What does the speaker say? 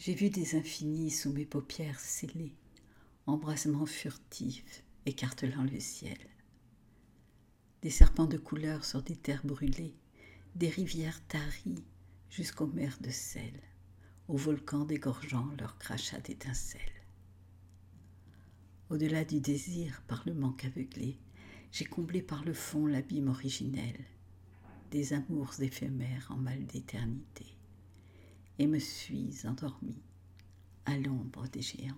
J'ai vu des infinis sous mes paupières scellées, embrasements furtifs écartelant le ciel. Des serpents de couleur sur des terres brûlées, des rivières taries jusqu'aux mers de sel, aux volcans dégorgeant leurs crachats d'étincelles. Au-delà du désir par le manque aveuglé, j'ai comblé par le fond l'abîme originel des amours éphémères en mal d'éternité, et me suis endormi à l'ombre des géants.